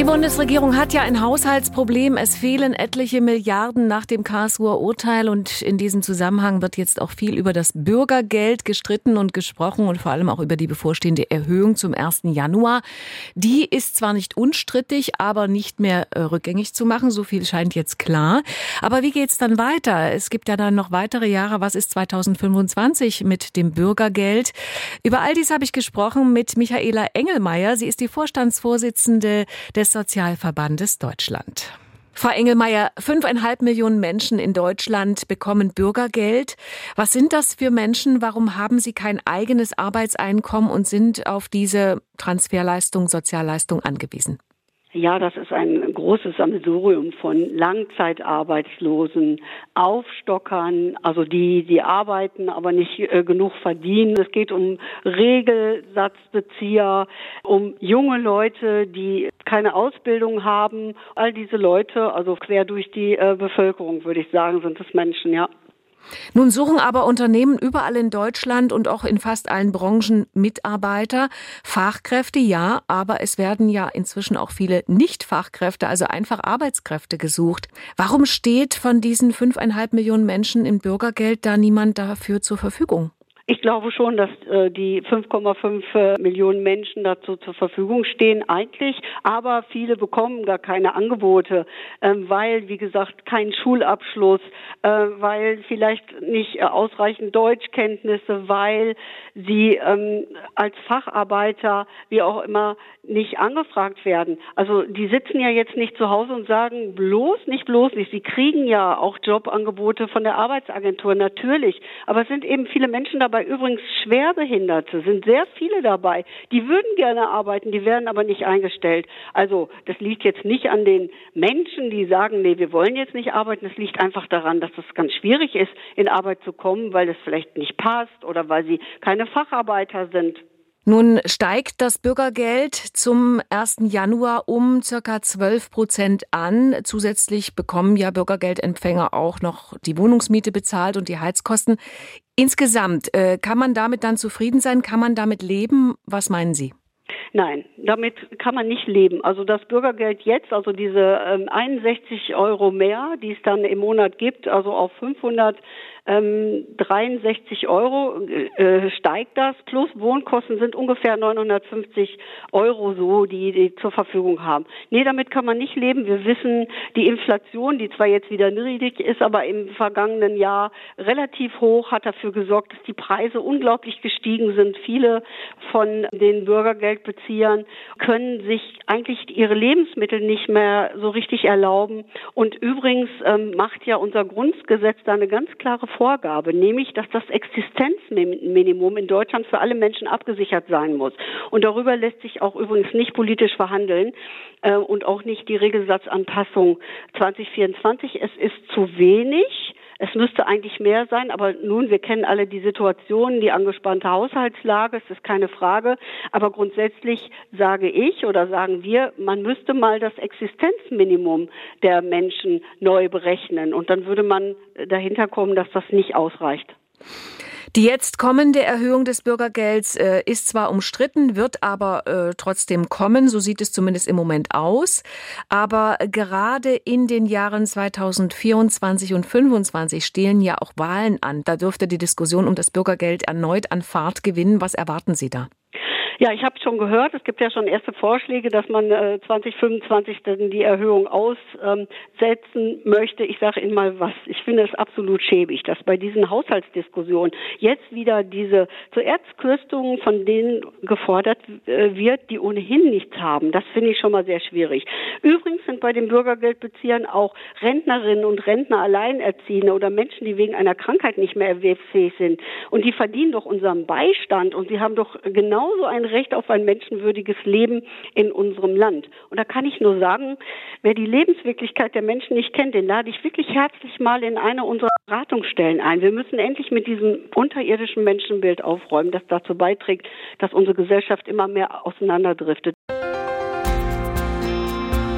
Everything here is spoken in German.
Die Bundesregierung hat ja ein Haushaltsproblem. Es fehlen etliche Milliarden nach dem Karlsruher Urteil und in diesem Zusammenhang wird jetzt auch viel über das Bürgergeld gestritten und gesprochen und vor allem auch über die bevorstehende Erhöhung zum 1. Januar. Die ist zwar nicht unstrittig, aber nicht mehr äh, rückgängig zu machen. So viel scheint jetzt klar. Aber wie geht's dann weiter? Es gibt ja dann noch weitere Jahre. Was ist 2025 mit dem Bürgergeld? Über all dies habe ich gesprochen mit Michaela Engelmeier. Sie ist die Vorstandsvorsitzende des Sozialverbandes Deutschland. Frau Engelmeier, fünfeinhalb Millionen Menschen in Deutschland bekommen Bürgergeld. Was sind das für Menschen? Warum haben sie kein eigenes Arbeitseinkommen und sind auf diese Transferleistung, Sozialleistung angewiesen? Ja, das ist ein großes Sammelsurium von Langzeitarbeitslosen, Aufstockern, also die, die arbeiten, aber nicht äh, genug verdienen. Es geht um Regelsatzbezieher, um junge Leute, die keine Ausbildung haben. All diese Leute, also quer durch die äh, Bevölkerung, würde ich sagen, sind es Menschen, ja. Nun suchen aber Unternehmen überall in Deutschland und auch in fast allen Branchen Mitarbeiter, Fachkräfte, ja, aber es werden ja inzwischen auch viele Nicht-Fachkräfte, also einfach Arbeitskräfte gesucht. Warum steht von diesen fünfeinhalb Millionen Menschen im Bürgergeld da niemand dafür zur Verfügung? Ich glaube schon, dass äh, die 5,5 äh, Millionen Menschen dazu zur Verfügung stehen, eigentlich. Aber viele bekommen gar keine Angebote, äh, weil, wie gesagt, kein Schulabschluss, äh, weil vielleicht nicht ausreichend Deutschkenntnisse, weil sie ähm, als Facharbeiter, wie auch immer, nicht angefragt werden. Also die sitzen ja jetzt nicht zu Hause und sagen, bloß nicht, bloß nicht. Sie kriegen ja auch Jobangebote von der Arbeitsagentur, natürlich. Aber es sind eben viele Menschen dabei, dabei übrigens Schwerbehinderte, sind sehr viele dabei. Die würden gerne arbeiten, die werden aber nicht eingestellt. Also das liegt jetzt nicht an den Menschen, die sagen, nee, wir wollen jetzt nicht arbeiten. Es liegt einfach daran, dass es ganz schwierig ist, in Arbeit zu kommen, weil es vielleicht nicht passt oder weil sie keine Facharbeiter sind. Nun steigt das Bürgergeld zum 1. Januar um circa 12 Prozent an. Zusätzlich bekommen ja Bürgergeldempfänger auch noch die Wohnungsmiete bezahlt und die Heizkosten. Insgesamt, äh, kann man damit dann zufrieden sein? Kann man damit leben? Was meinen Sie? Nein, damit kann man nicht leben. Also das Bürgergeld jetzt, also diese ähm, 61 Euro mehr, die es dann im Monat gibt, also auf 500 ähm, 63 Euro äh, steigt das, plus Wohnkosten sind ungefähr 950 Euro so, die die zur Verfügung haben. Nee, damit kann man nicht leben. Wir wissen, die Inflation, die zwar jetzt wieder niedrig ist, aber im vergangenen Jahr relativ hoch, hat dafür gesorgt, dass die Preise unglaublich gestiegen sind. Viele von den Bürgergeldbeziehern können sich eigentlich ihre Lebensmittel nicht mehr so richtig erlauben. Und übrigens ähm, macht ja unser Grundgesetz da eine ganz klare Vorgabe, nämlich, dass das Existenzminimum in Deutschland für alle Menschen abgesichert sein muss. Und darüber lässt sich auch übrigens nicht politisch verhandeln äh, und auch nicht die Regelsatzanpassung 2024. Es ist zu wenig. Es müsste eigentlich mehr sein, aber nun, wir kennen alle die Situation, die angespannte Haushaltslage, es ist keine Frage. Aber grundsätzlich sage ich oder sagen wir, man müsste mal das Existenzminimum der Menschen neu berechnen. Und dann würde man dahinter kommen, dass das nicht ausreicht. Die jetzt kommende Erhöhung des Bürgergelds äh, ist zwar umstritten, wird aber äh, trotzdem kommen, so sieht es zumindest im Moment aus. Aber gerade in den Jahren 2024 und 2025 stehen ja auch Wahlen an. Da dürfte die Diskussion um das Bürgergeld erneut an Fahrt gewinnen. Was erwarten Sie da? Ja, ich habe schon gehört, es gibt ja schon erste Vorschläge, dass man äh, 2025 dann die Erhöhung aussetzen möchte. Ich sage Ihnen mal was. Ich finde es absolut schäbig, dass bei diesen Haushaltsdiskussionen jetzt wieder diese zuerst Kürzungen von denen gefordert äh, wird, die ohnehin nichts haben. Das finde ich schon mal sehr schwierig. Übrigens sind bei den Bürgergeldbeziehern auch Rentnerinnen und Rentner Alleinerziehende oder Menschen, die wegen einer Krankheit nicht mehr erwerbsfähig sind. Und die verdienen doch unseren Beistand und sie haben doch genauso ein Recht auf ein menschenwürdiges Leben in unserem Land. Und da kann ich nur sagen, wer die Lebenswirklichkeit der Menschen nicht kennt, den lade ich wirklich herzlich mal in eine unserer Beratungsstellen ein. Wir müssen endlich mit diesem unterirdischen Menschenbild aufräumen, das dazu beiträgt, dass unsere Gesellschaft immer mehr auseinanderdriftet.